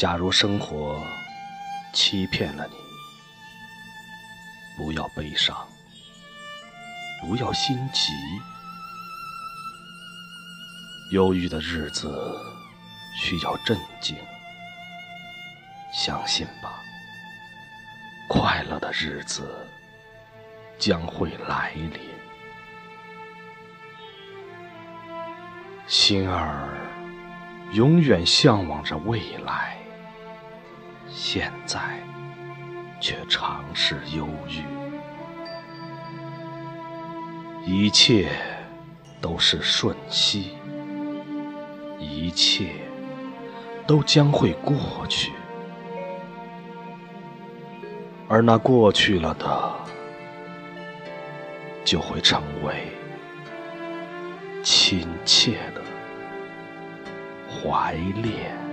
假如生活欺骗了你，不要悲伤，不要心急。忧郁的日子需要镇静，相信吧，快乐的日子将会来临。心儿永远向往着未来，现在却常是忧郁。一切都是瞬息，一切都将会过去，而那过去了的，就会成为亲切的。怀恋。